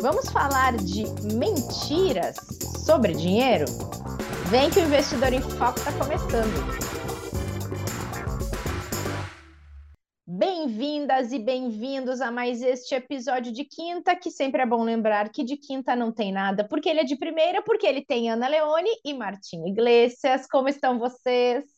Vamos falar de mentiras sobre dinheiro? Vem que o Investidor em Foco está começando. Bem-vindas e bem-vindos a mais este episódio de quinta, que sempre é bom lembrar que de quinta não tem nada, porque ele é de primeira, porque ele tem Ana Leone e Martim Iglesias. Como estão vocês?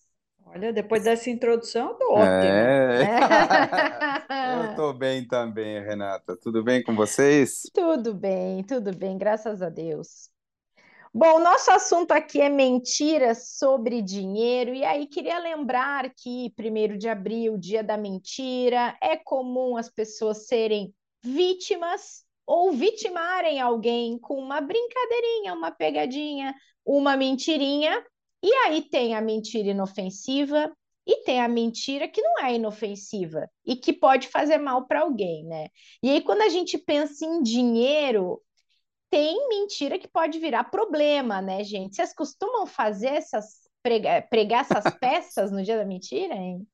Olha, depois dessa introdução, eu tô ótima. É. Eu tô bem também, Renata. Tudo bem com vocês? Tudo bem, tudo bem, graças a Deus. Bom, nosso assunto aqui é mentiras sobre dinheiro, e aí queria lembrar que 1 de abril, dia da mentira, é comum as pessoas serem vítimas ou vitimarem alguém com uma brincadeirinha, uma pegadinha, uma mentirinha, e aí tem a mentira inofensiva e tem a mentira que não é inofensiva e que pode fazer mal para alguém, né? E aí, quando a gente pensa em dinheiro, tem mentira que pode virar problema, né, gente? Vocês costumam fazer essas pregar, pregar essas peças no dia da mentira, hein?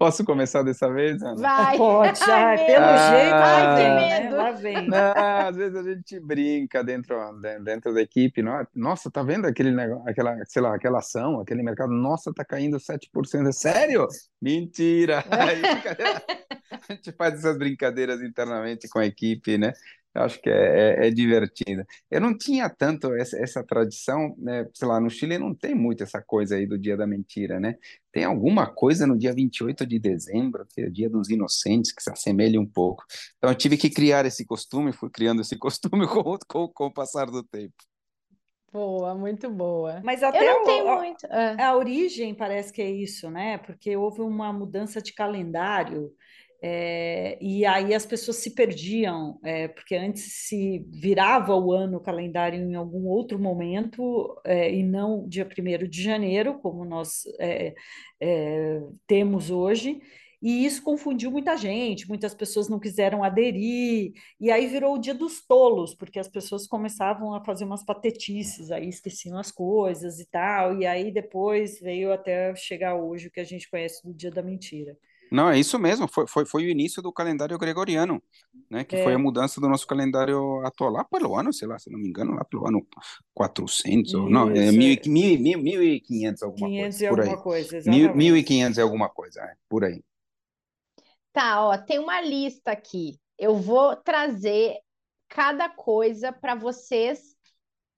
Posso começar dessa vez, Ana? Vai. Pode, ai, Ai, pelo Ah, jeito, ai, lá que né? medo. Lá vem. Não, às vezes a gente brinca dentro, dentro da equipe. não é? Nossa, tá vendo aquele negócio, aquela, sei lá, aquela ação, aquele mercado? Nossa, tá caindo 7%. É sério? Mentira! Fica- a gente faz essas brincadeiras internamente com a equipe, né? Eu acho que é, é, é divertido. Eu não tinha tanto essa, essa tradição, né? Sei lá, no Chile não tem muito essa coisa aí do Dia da Mentira, né? Tem alguma coisa no dia 28 de dezembro, que é o Dia dos Inocentes, que se assemelha um pouco. Então eu tive que criar esse costume, fui criando esse costume com, o- com, com o passar do tempo. Boa, muito boa. Mas Eu até não o- tenho a- muito. ah. A origem parece que é isso, né? Porque houve uma mudança de calendário, é, e aí as pessoas se perdiam, é, porque antes se virava o ano o calendário em algum outro momento, é, e não dia 1º de janeiro, como nós é, é, temos hoje. E isso confundiu muita gente, muitas pessoas não quiseram aderir, e aí virou o dia dos tolos, porque as pessoas começavam a fazer umas patetices, aí esqueciam as coisas e tal, e aí depois veio até chegar hoje o que a gente conhece do Dia da Mentira. Não, é isso mesmo, foi, foi, foi o início do calendário gregoriano, né? Que foi É. a mudança do nosso calendário atual, lá pelo ano, sei lá, se não me engano, lá pelo ano 400, ou não, é Isso, mil, é. e- mil, e- mil, 1500 alguma 500 coisa, e por aí. alguma coisa, Mil, exatamente. 1500 é alguma coisa, é, por aí. Tá, ó, tem uma lista aqui. Eu vou trazer cada coisa para vocês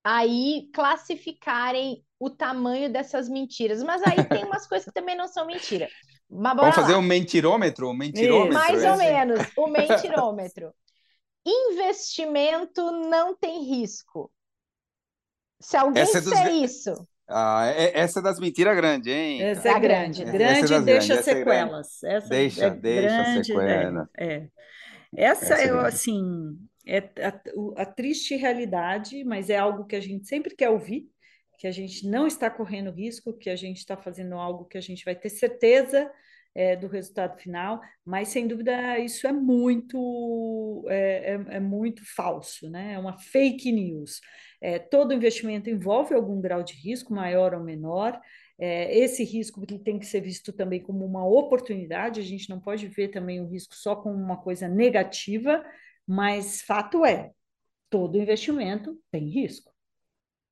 aí classificarem o tamanho dessas mentiras. Mas aí tem umas coisas que também não são mentira. Mas bora Vamos fazer lá. um mentirômetro, um mentirômetro, Mais é ou menos, o mentirômetro. Investimento não tem risco. Se alguém Essa é dos isso, Ah, é- essa é das mentiras grandes, hein? Essa É é a grande, grande? Essa é e deixa grandes, essa é grande. sequelas. Essa Deixa, é deixa grande, sequela. é, é. Essa Essa é é grande. assim, é a, a triste realidade, mas é algo que a gente sempre quer ouvir, que a gente não está correndo risco, que a gente está fazendo algo que a gente vai ter certeza é, do resultado final, mas sem dúvida isso é muito é, é- é muito falso, né? É uma fake news. É, todo investimento envolve algum grau de risco, maior ou menor. É, esse risco ele tem que ser visto também como uma oportunidade, a gente não pode ver também o risco só como uma coisa negativa, mas fato é, todo investimento tem risco.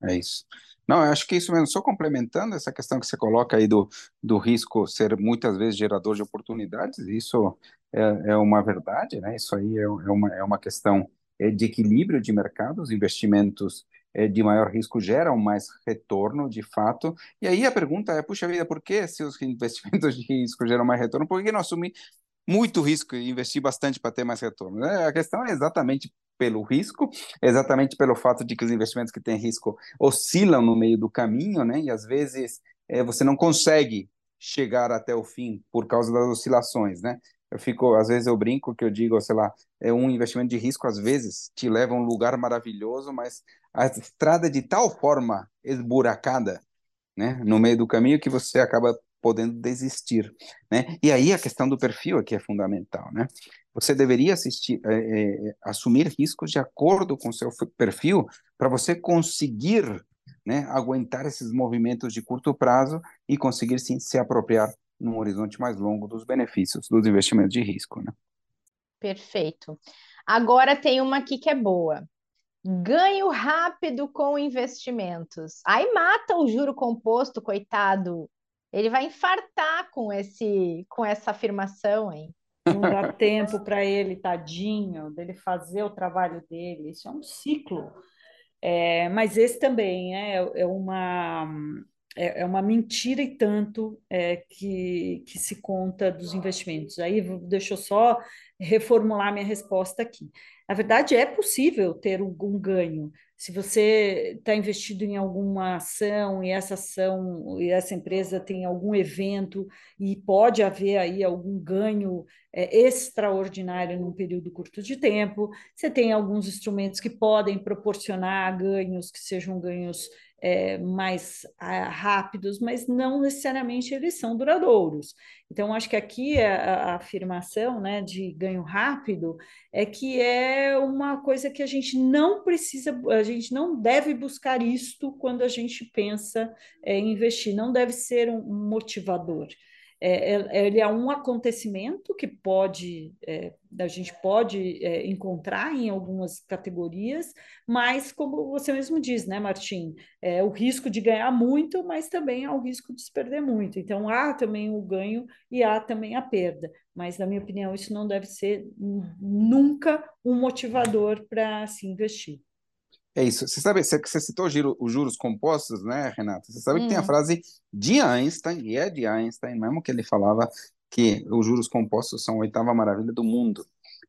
É isso. Não, eu acho que isso mesmo, só complementando essa questão que você coloca aí do, do risco ser muitas vezes gerador de oportunidades, isso é, é uma verdade, né? Isso aí é, é uma, é uma questão é, de equilíbrio de mercado, os investimentos é, de maior risco geram mais retorno, de fato, e aí a pergunta é, puxa vida, por que se os investimentos de risco geram mais retorno, por que não assumir muito risco e investir bastante para ter mais retorno? A questão é exatamente pelo risco, exatamente pelo fato de que os investimentos que têm risco oscilam no meio do caminho, né? E às vezes é, você não consegue chegar até o fim por causa das oscilações, né? Eu fico, às vezes eu brinco que eu digo, sei lá, é um investimento de risco às vezes te leva a um lugar maravilhoso, mas a estrada é de tal forma esburacada, né, no meio do caminho que você acaba podendo desistir, né? E aí a questão do perfil aqui é fundamental, né? Você deveria assistir, é, é, assumir riscos de acordo com seu perfil para você conseguir, né, aguentar esses movimentos de curto prazo e conseguir sim se apropriar num horizonte mais longo dos benefícios dos investimentos de risco, né? Perfeito. Agora tem uma aqui que é boa. Ganho rápido com investimentos. Aí mata o juro composto, coitado. Ele vai infartar com esse com essa afirmação, hein? Não dá tempo para ele, tadinho, dele fazer o trabalho dele. Isso é um ciclo. É, mas esse também é, é uma é, é uma mentira e tanto é, que, que se conta dos investimentos. Aí deixa eu só reformular minha resposta aqui. Na verdade, é possível ter algum ganho. Se você está investido em alguma ação e essa ação e essa empresa tem algum evento e pode haver aí algum ganho é, extraordinário num período curto de tempo, você tem alguns instrumentos que podem proporcionar ganhos que sejam ganhos é, mais ah, rápidos, mas não necessariamente eles são duradouros. Então, acho que aqui a, a, afirmação né, de ganho rápido é que é uma coisa que a gente não precisa, a gente não deve buscar isto quando a gente pensa é, em investir, não deve ser um motivador. É, é, ele é um acontecimento que pode é, a gente pode é, encontrar em algumas categorias, mas como você mesmo diz, né, Martim, é o risco de ganhar muito, mas também há o risco de se perder muito. Então há também o ganho e há também a perda. Mas na minha opinião isso não deve ser nunca um motivador para se investir. É isso. Você sabe, você, você citou os juros compostos, né, Renata? Você sabe hum. que tem a hum. frase de Einstein, e é de Einstein mesmo, que ele falava que os juros compostos são a oitava maravilha do mundo.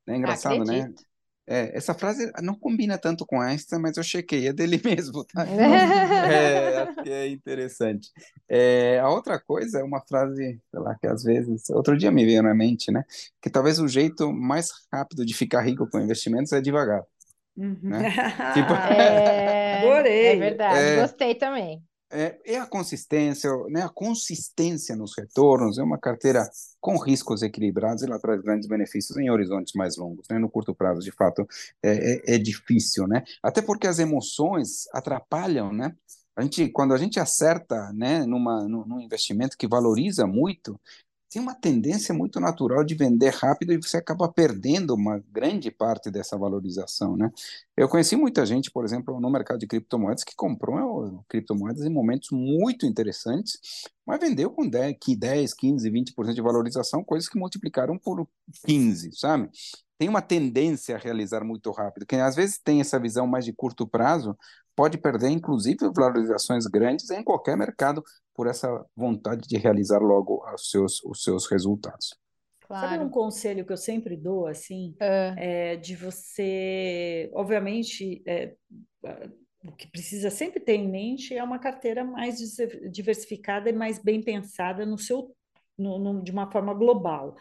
É engraçado, né? Acredito. né? É, essa frase não combina tanto com Einstein, mas eu chequei, é dele mesmo, tá? é, acho que é interessante. É, a outra coisa é uma frase, sei lá, que às vezes, outro dia me veio na mente, né? Que talvez o jeito mais rápido de ficar rico com investimentos é devagar. Uhum. Né? tipo... é, Adorei. É verdade, é, gostei também. É, é, a consistência, né? A consistência nos retornos é uma carteira com riscos equilibrados e ela traz grandes benefícios em horizontes mais longos, né? No curto prazo, de fato, é, é, é difícil, né? Até porque as emoções atrapalham, né? A gente, quando a gente acerta, né, numa, num investimento que valoriza muito, tem uma tendência muito natural de vender rápido e você acaba perdendo uma grande parte dessa valorização, né? Eu conheci muita gente, por exemplo, no mercado de criptomoedas que comprou criptomoedas em momentos muito interessantes, mas vendeu com 10, 10 15, 20% de valorização, coisas que multiplicaram por 15, sabe? Tem uma tendência a realizar muito rápido. Quem às vezes tem essa visão mais de curto prazo, pode perder, inclusive, valorizações grandes em qualquer mercado por essa vontade de realizar logo os seus, os seus resultados. Claro. Sabe um conselho que eu sempre dou, assim, é, é de você, obviamente, é, o que precisa sempre ter em mente é uma carteira mais diversificada e mais bem pensada no seu, no, no, de uma forma global.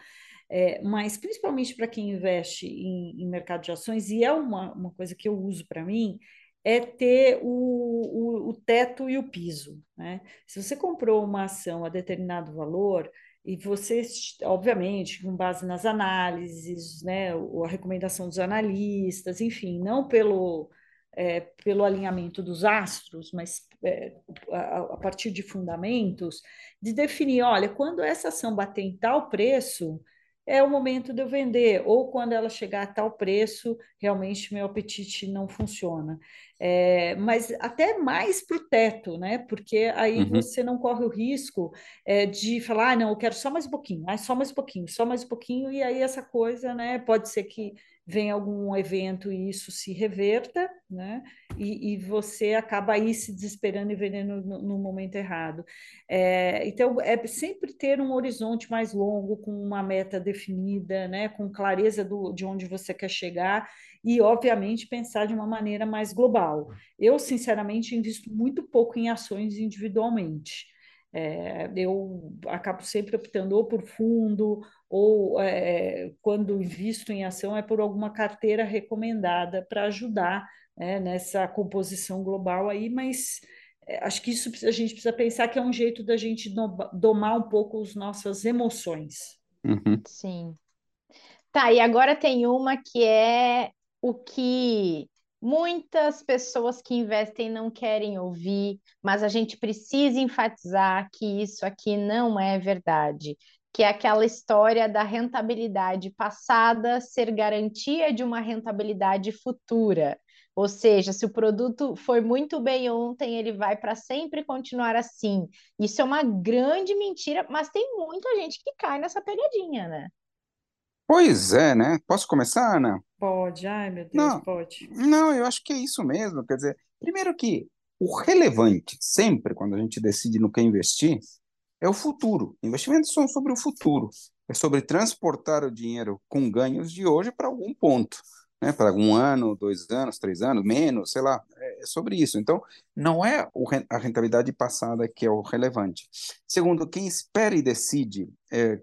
É, mas principalmente para quem investe em, em mercado de ações, e é uma, uma coisa que eu uso para mim, é ter o, o, o teto e o piso. Né? Se você comprou uma ação a determinado valor, e você, obviamente, com base nas análises, né, a recomendação dos analistas, enfim, não pelo, é, pelo alinhamento dos astros, mas é, a, a, partir de fundamentos, de definir, olha, quando essa ação bater em tal preço, é o momento de eu vender, ou quando ela chegar a tal preço, realmente meu apetite não funciona. É, mas até mais para o teto, né? Porque aí uhum. você não corre o risco é, de falar, ah, não, eu quero só mais um pouquinho, ah, só mais um pouquinho, só mais um pouquinho, e aí essa coisa, né? Pode ser que vem algum evento e isso se reverta, né? E, e você acaba aí se desesperando e vendendo no, no momento errado. É, então, é sempre ter um horizonte mais longo, com uma meta definida, né? Com clareza do, de onde você quer chegar e, obviamente, pensar de uma maneira mais global. Eu, sinceramente, invisto muito pouco em ações individualmente. É, eu acabo sempre optando ou por fundo, ou é, quando invisto em ação é por alguma carteira recomendada para ajudar né, nessa composição global aí, mas é, acho que isso a gente precisa pensar que é um jeito da gente domar um pouco as nossas emoções. Uhum. Sim. Tá, e agora tem uma que é o que Muitas pessoas que investem não querem ouvir, mas a gente precisa enfatizar que isso aqui não é verdade. que é aquela história da rentabilidade passada ser garantia de uma rentabilidade futura. Ou seja, se o produto foi muito bem ontem, ele vai para sempre continuar assim. Isso é uma grande mentira, mas tem muita gente que cai nessa pegadinha, né? Pois é, né? Posso começar, Ana? Pode, ai meu Deus, Não, pode. não, eu acho que é isso mesmo. Quer dizer, primeiro que o relevante, sempre quando a gente decide no que investir, é o futuro. Investimentos são sobre o futuro. É sobre transportar o dinheiro com ganhos de hoje para algum ponto, né? Para um ano, dois anos, três anos, menos, sei lá. É sobre isso. Então, não é a rentabilidade passada que é o relevante. Segundo, quem espera e decide é,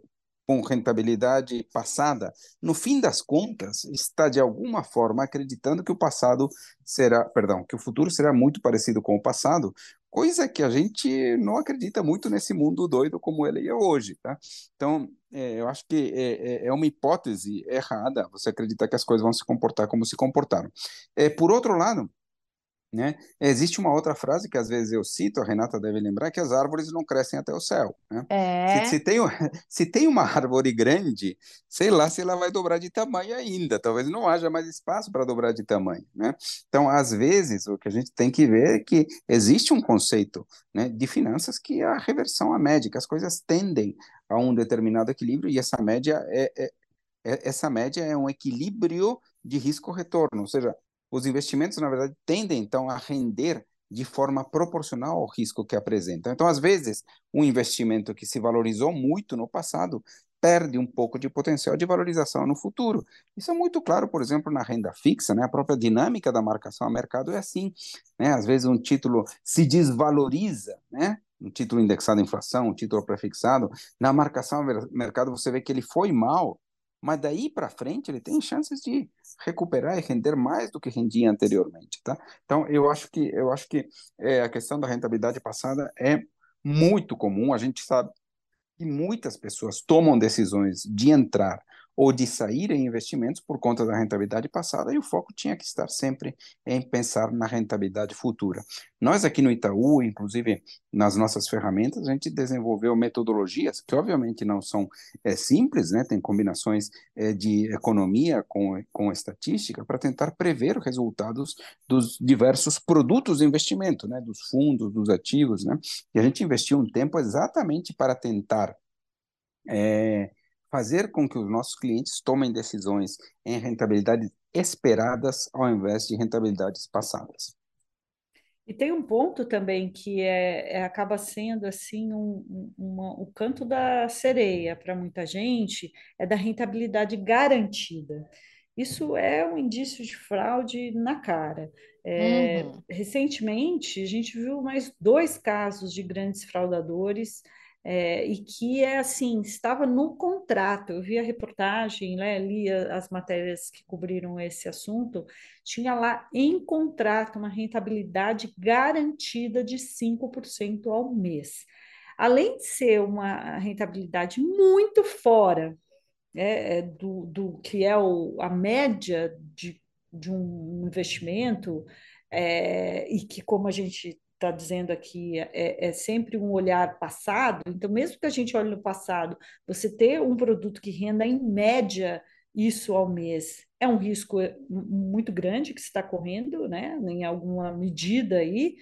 com rentabilidade passada, no fim das contas, está de alguma forma acreditando que o passado será, perdão, que o futuro será muito parecido com o passado, coisa que a gente não acredita muito nesse mundo doido como ele é hoje, tá? Então, é, eu acho que é, é- é uma hipótese errada você acreditar que as coisas vão se comportar como se comportaram. É, por outro lado, né? Existe uma outra frase que às vezes eu cito, a Renata deve lembrar, que as árvores não crescem até o céu, né? Se, É, se tem, o- se tem uma árvore grande, sei lá se ela vai dobrar de tamanho ainda, talvez não haja mais espaço para dobrar de tamanho, né? Então, às vezes, o que a gente tem que ver é que existe um conceito, né, de finanças que é a reversão à média, que as coisas tendem a um determinado equilíbrio e essa média é, é, é- essa média é um equilíbrio de risco-retorno, ou seja, os investimentos, na verdade, tendem então a render de forma proporcional ao risco que apresentam. Então, às vezes, um investimento que se valorizou muito no passado perde um pouco de potencial de valorização no futuro. Isso é muito claro, por exemplo, na renda fixa, né? A própria dinâmica da marcação a mercado é assim, né? Às vezes um título se desvaloriza, né? Um título indexado à inflação, um título prefixado, na marcação a mercado você vê que ele foi mal, mas daí para frente ele tem chances de recuperar e render mais do que rendia anteriormente, tá? Então eu acho que eu acho que é, a questão da rentabilidade passada é muito comum. A gente sabe que muitas pessoas tomam decisões de entrar ou de sair em investimentos por conta da rentabilidade passada, e o foco tinha que estar sempre em pensar na rentabilidade futura. Nós aqui no Itaú, inclusive nas nossas ferramentas, a gente desenvolveu metodologias que obviamente não são é, simples, né? Tem combinações é, de economia com, com estatística para tentar prever os resultados dos diversos produtos de investimento, né? Dos fundos, dos ativos, né? E a gente investiu um tempo exatamente para tentar é, fazer com que os nossos clientes tomem decisões em rentabilidades esperadas ao invés de rentabilidades passadas. E tem um ponto também que é, é acaba sendo assim um, um, uma, o canto da sereia para muita gente é da rentabilidade garantida. Isso é um indício de fraude na cara. É, uhum. recentemente, a gente viu mais dois casos de grandes fraudadores é, e que é assim, estava no contrato. Eu vi a reportagem, né, li as matérias que cobriram esse assunto, tinha lá em contrato uma rentabilidade garantida de 5% ao mês. Além de ser uma rentabilidade muito fora é, do, do que é o, a média de, de um investimento, é, e que, como a gente está dizendo aqui, é, é, sempre um olhar passado. Então, mesmo que a gente olhe no passado, você ter um produto que renda em média isso ao mês é um risco muito grande que se está correndo, né, em alguma medida aí.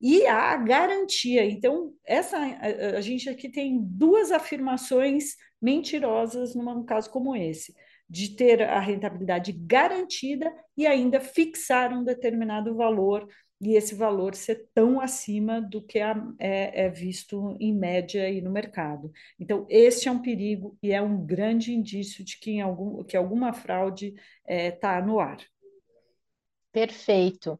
E a garantia. Então, essa a, a gente aqui tem duas afirmações mentirosas num caso como esse de ter a rentabilidade garantida e ainda fixar um determinado valor e esse valor ser tão acima do que é, é, visto em média aí no mercado. Então, esse é um perigo e é um grande indício de que, em algum, que alguma fraude está é, no ar. Perfeito.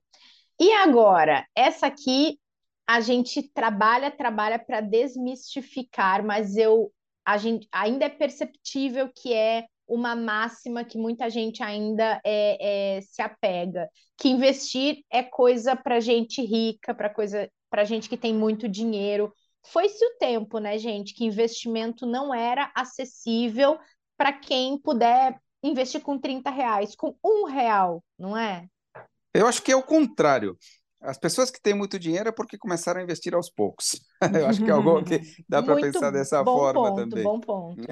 E agora, essa aqui a gente trabalha, trabalha para desmistificar, mas eu a gente ainda é perceptível que é uma máxima que muita gente ainda é, é, se apega, que investir é coisa para gente rica, para coisa para gente que tem muito dinheiro. Foi-se o tempo, né, gente, que investimento não era acessível para quem puder investir com 30 reais, com um real, não é? Eu acho que é o contrário. As pessoas que têm muito dinheiro é porque começaram a investir aos poucos. Eu acho que é algo que dá para pensar dessa forma ponto, também. Bom ponto.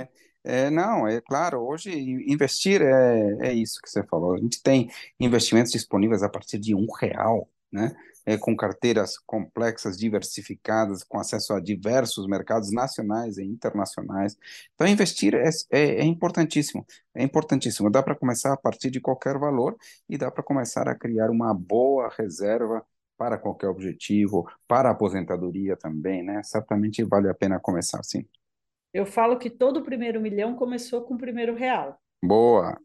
É, não, é claro, hoje investir é, é isso que você falou. A gente tem investimentos disponíveis a partir de um real, né? É, com carteiras complexas, diversificadas, com acesso a diversos mercados nacionais e internacionais. Então, investir é, é, é importantíssimo, é importantíssimo. Dá para começar a partir de qualquer valor e dá para começar a criar uma boa reserva para qualquer objetivo, para a aposentadoria também, né? Certamente vale a pena começar assim. Eu falo que todo o primeiro milhão começou com o primeiro real. Boa.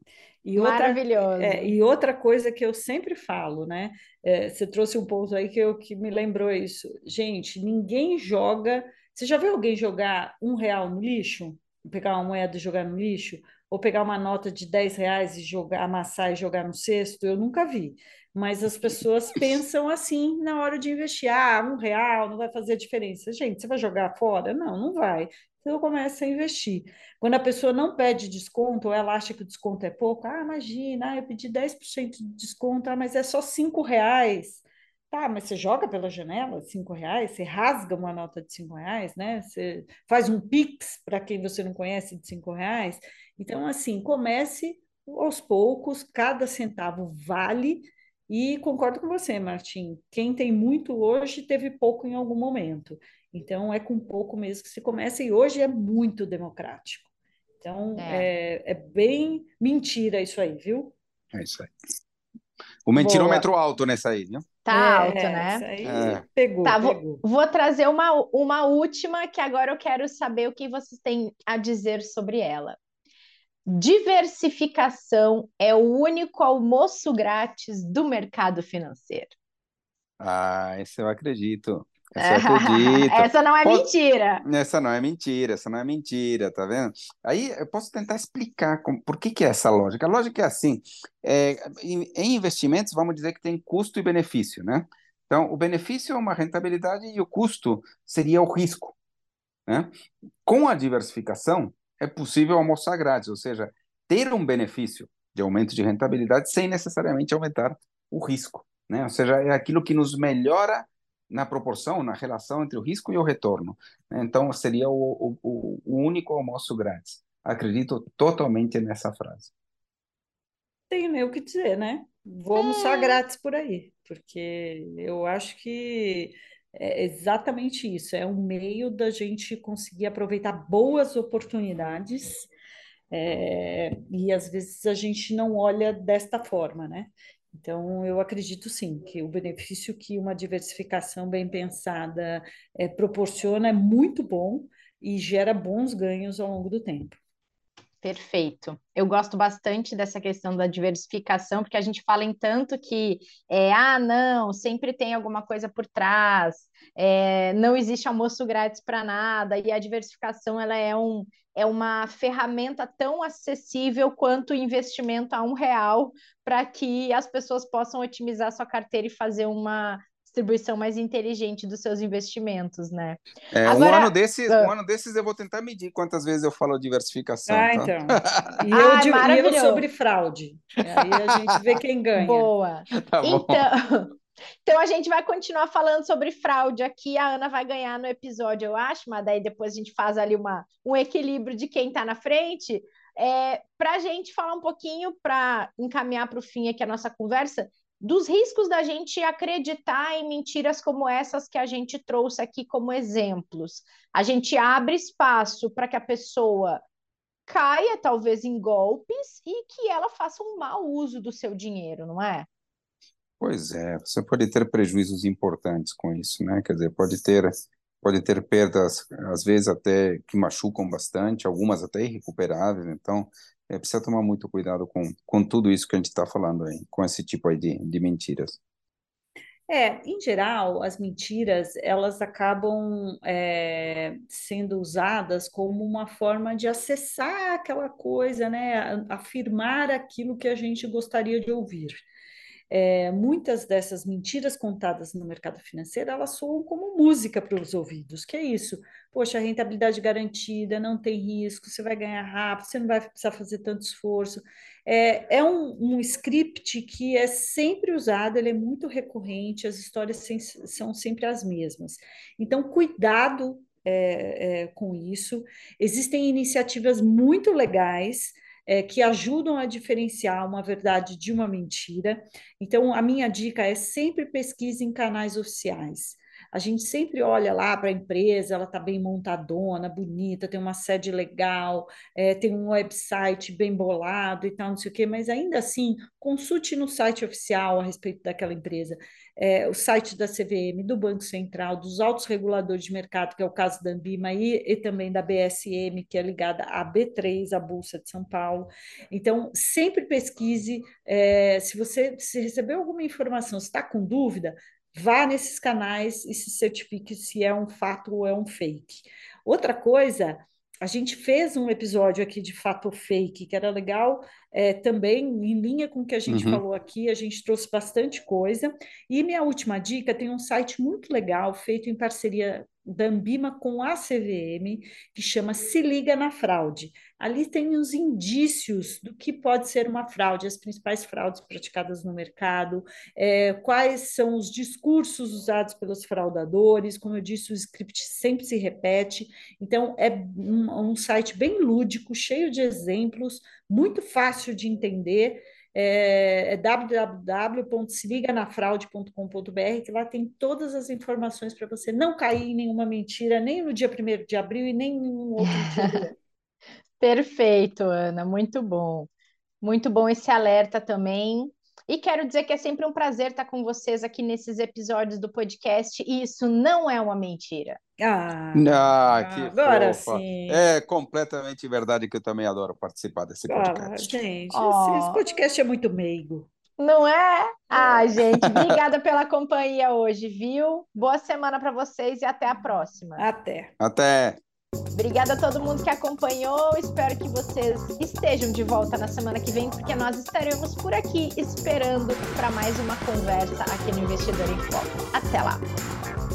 E outra, Maravilhoso. É, e outra coisa que eu sempre falo, né? É, você trouxe um ponto aí que, eu, que me lembrou isso. Gente, ninguém joga. Você já viu alguém jogar um real no lixo? Pegar uma moeda e jogar no lixo? Ou pegar uma nota de 10 reais e jogar, amassar e jogar no cesto? Eu nunca vi. Mas as pessoas pensam assim na hora de investir. Ah, um real não vai fazer diferença. Gente, você vai jogar fora? Não, não vai. Então começa a investir. Quando a pessoa não pede desconto, ou ela acha que o desconto é pouco, ah, imagina, ah, eu pedi 10% de desconto, ah, mas é só 5 reais. Tá, mas você joga pela janela cinco reais, você rasga uma nota de cinco reais, né? Você faz um pix para quem você não conhece de cinco reais. Então, assim, comece aos poucos, cada centavo vale. E concordo com você, Martim. Quem tem muito hoje teve pouco em algum momento. Então, é com pouco mesmo que se começa, e hoje é muito democrático. Então, é, é, é bem mentira isso aí, viu? É isso aí. O mentirômetro Boa. alto nessa aí, viu? Tá é, alto, né? É. Pegou, tá, pegou. Vou, vou, trazer uma, uma última que agora eu quero saber o que vocês têm a dizer sobre ela. Diversificação é o único almoço grátis do mercado financeiro. Ah, esse eu acredito. Essa eu acredito. essa não é mentira. Essa não é mentira, essa não é mentira, tá vendo? Aí eu posso tentar explicar como, por que, que é essa lógica. A lógica é assim: é, em, em investimentos, vamos dizer que tem custo e benefício, né? Então, o benefício é uma rentabilidade e o custo seria o risco. Né? Com a diversificação, é possível almoçar grátis, ou seja, ter um benefício de aumento de rentabilidade sem necessariamente aumentar o risco. Né? Ou seja, é aquilo que nos melhora na proporção, na relação entre o risco e o retorno. Né? Então, seria o, o, o único almoço grátis. Acredito totalmente nessa frase. Tenho nem o que dizer, né? Vou almoçar é. grátis por aí, porque eu acho que é exatamente isso. É um meio da gente conseguir aproveitar boas oportunidades. É, e às vezes a gente não olha desta forma, né? Então, eu acredito sim que o benefício que uma diversificação bem pensada é, proporciona é muito bom e gera bons ganhos ao longo do tempo. Perfeito. Eu gosto bastante dessa questão da diversificação, porque a gente fala em tanto que, é, ah, não, sempre tem alguma coisa por trás, é, não existe almoço grátis para nada, e a diversificação ela é, um, é uma ferramenta tão acessível quanto o investimento a um real para que as pessoas possam otimizar sua carteira e fazer uma distribuição mais inteligente dos seus investimentos, né? É, Agora, um, ano desses, uh, um ano desses eu vou tentar medir quantas vezes eu falo diversificação. Ah, tá? então. E eu, ah, de, e eu sobre fraude. Aí a gente vê quem ganha. Boa. Tá então, então a gente vai continuar falando sobre fraude aqui. A Ana vai ganhar no episódio, eu acho, mas daí depois a gente faz ali uma, um equilíbrio de quem está na frente. É, para a gente falar um pouquinho, para encaminhar para o fim aqui a nossa conversa, dos riscos da gente acreditar em mentiras como essas que a gente trouxe aqui como exemplos. A gente abre espaço para que a pessoa caia, talvez, em golpes e que ela faça um mau uso do seu dinheiro, não é? Pois é, você pode ter prejuízos importantes com isso, né? Quer dizer, pode ter, pode ter perdas, às vezes até que machucam bastante, algumas até irrecuperáveis, então é, precisa tomar muito cuidado com, com tudo isso que a gente está falando aí, com esse tipo aí de, de mentiras. É, em geral, as mentiras elas acabam é, sendo usadas como uma forma de acessar aquela coisa, né? Afirmar aquilo que a gente gostaria de ouvir. É, muitas dessas mentiras contadas no mercado financeiro, elas soam como música para os ouvidos, que é isso. Poxa, rentabilidade garantida, não tem risco, você vai ganhar rápido, você não vai precisar fazer tanto esforço. É, é um, um script que é sempre usado, ele é muito recorrente, as histórias sem, são sempre as mesmas. Então, cuidado é, é, com isso. Existem iniciativas muito legais é, que ajudam a diferenciar uma verdade de uma mentira. Então, a minha dica é sempre pesquise em canais oficiais. A gente sempre olha lá para a empresa, ela está bem montadona, bonita, tem uma sede legal, é, tem um website bem bolado e tal, não sei o quê, mas ainda assim, consulte no site oficial a respeito daquela empresa, é, o site da CVM, do Banco Central, dos altos reguladores de mercado, que é o caso da Ambima e, e também da BSM, que é ligada à B3, a Bolsa de São Paulo. Então, sempre pesquise, é, se você se recebeu alguma informação, se está com dúvida, vá nesses canais e se certifique se é um fato ou é um fake. Outra coisa, a gente fez um episódio aqui de fato ou fake, que era legal é, também, em linha com o que a gente uhum. falou aqui, a gente trouxe bastante coisa. E minha última dica: tem um site muito legal, feito em parceria da Ambima com a CVM, que chama Se Liga na Fraude. Ali tem os indícios do que pode ser uma fraude, as principais fraudes praticadas no mercado, é, quais são os discursos usados pelos fraudadores. Como eu disse, o script sempre se repete. Então, é um, um site bem lúdico, cheio de exemplos, muito fácil de entender é, é www.seliganafraude.com.br, que lá tem todas as informações para você não cair em nenhuma mentira, nem no dia 1 de abril e nem em nenhum outro dia. Perfeito, Ana, muito bom. Muito bom esse alerta também. E quero dizer que é sempre um prazer estar com vocês aqui nesses episódios do podcast, e isso não é uma mentira. Ah, ah que agora fofa. sim. É completamente verdade que eu também adoro participar desse podcast. Ah, gente, oh. esse podcast é muito meigo. Não é? Ah, gente, obrigada pela companhia hoje, viu? Boa semana para vocês e até a próxima. Até. Até. Obrigada a todo mundo que acompanhou. Espero que vocês estejam de volta na semana que vem, porque nós estaremos por aqui esperando para mais uma conversa aqui no Investidor em Foco. Até lá!